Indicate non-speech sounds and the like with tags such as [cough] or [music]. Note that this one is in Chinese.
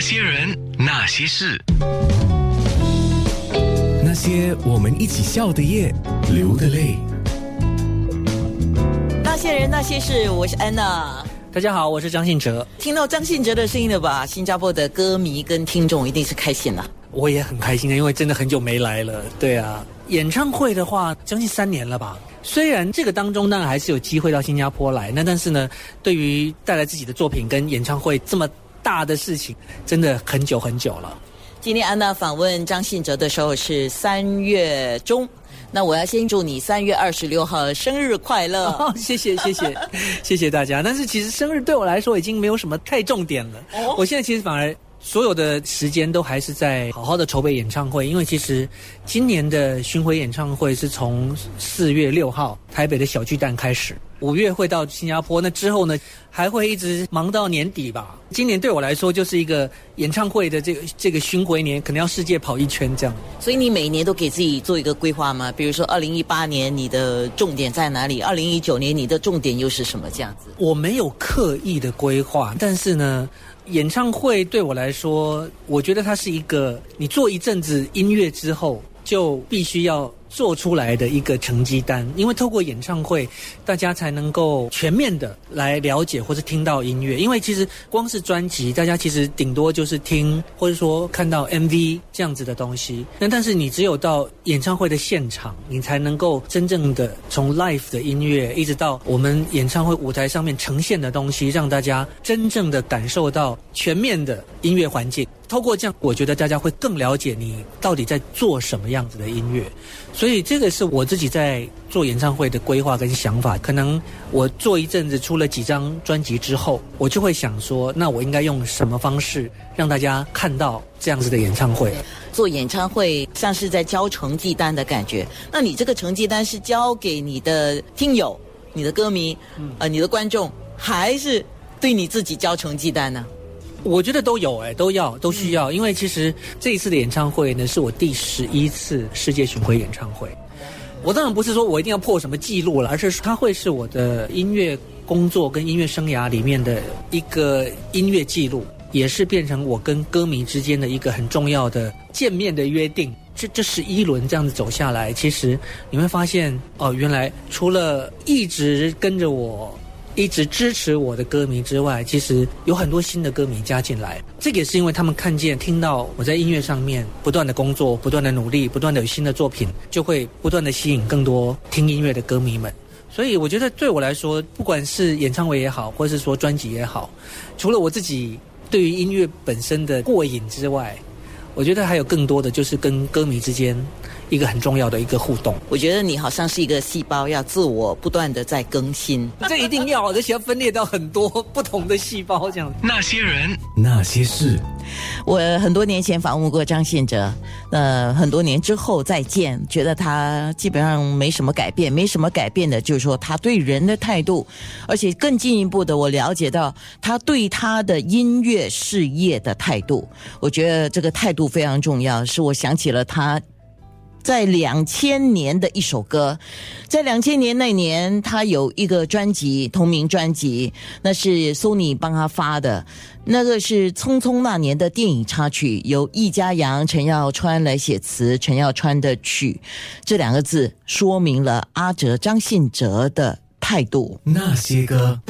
那些人，那些事，那些我们一起笑的夜，流的泪。那些人那些事，我是安娜。大家好，我是张信哲。听到张信哲的声音了吧？新加坡的歌迷跟听众一定是开心了。我也很开心的，因为真的很久没来了。对啊，演唱会的话，将近三年了吧。虽然这个当中当然还是有机会到新加坡来，那但是呢，对于带来自己的作品跟演唱会这么大的事情，真的很久很久了。今天安娜访问张信哲的时候是三月中，那我要先祝你三月二十六号生日快乐。[laughs] 哦，谢谢谢谢 [laughs] 谢谢大家。但是其实生日对我来说已经没有什么太重点了。我现在其实反而。所有的时间都还是在好好的筹备演唱会，因为其实今年的巡回演唱会是从四月六号台北的小巨蛋开始，五月会到新加坡，那之后呢还会一直忙到年底吧。今年对我来说就是一个演唱会的这个这个巡回年，可能要世界跑一圈这样。所以你每年都给自己做一个规划吗？比如说二零一八年你的重点在哪里？二零一九年你的重点又是什么？这样子？我没有刻意的规划，但是呢。演唱会对我来说，我觉得它是一个你做一阵子音乐之后，就必须要。做出来的一个成绩单，因为透过演唱会，大家才能够全面的来了解或是听到音乐。因为其实光是专辑，大家其实顶多就是听或者说看到 MV 这样子的东西。那但是你只有到演唱会的现场，你才能够真正的从 live 的音乐，一直到我们演唱会舞台上面呈现的东西，让大家真正的感受到全面的音乐环境。透过这样，我觉得大家会更了解你到底在做什么样子的音乐。所以这个是我自己在做演唱会的规划跟想法。可能我做一阵子，出了几张专辑之后，我就会想说，那我应该用什么方式让大家看到这样子的演唱会？做演唱会像是在交成绩单的感觉。那你这个成绩单是交给你的听友、你的歌迷、呃，你的观众，还是对你自己交成绩单呢？我觉得都有哎，都要都需要，因为其实这一次的演唱会呢，是我第十一次世界巡回演唱会。我当然不是说我一定要破什么记录了，而是它会是我的音乐工作跟音乐生涯里面的一个音乐记录，也是变成我跟歌迷之间的一个很重要的见面的约定。这这十一轮这样子走下来，其实你会发现哦，原来除了一直跟着我。一直支持我的歌迷之外，其实有很多新的歌迷加进来。这个也是因为他们看见、听到我在音乐上面不断的工作、不断的努力、不断的有新的作品，就会不断的吸引更多听音乐的歌迷们。所以我觉得对我来说，不管是演唱会也好，或是说专辑也好，除了我自己对于音乐本身的过瘾之外，我觉得还有更多的就是跟歌迷之间。一个很重要的一个互动，我觉得你好像是一个细胞，要自我不断的在更新。[laughs] 这一定要，而且要分裂到很多不同的细胞这样。那些人，那些事，我很多年前访问过张信哲，呃，很多年之后再见，觉得他基本上没什么改变，没什么改变的，就是说他对人的态度，而且更进一步的，我了解到他对他的音乐事业的态度。我觉得这个态度非常重要，是我想起了他。在两千年的一首歌，在两千年那年，他有一个专辑，同名专辑，那是 Sony 帮他发的，那个是《匆匆那年》的电影插曲，由易家扬、陈耀川来写词，陈耀川的曲，这两个字说明了阿哲张信哲的态度。那些歌。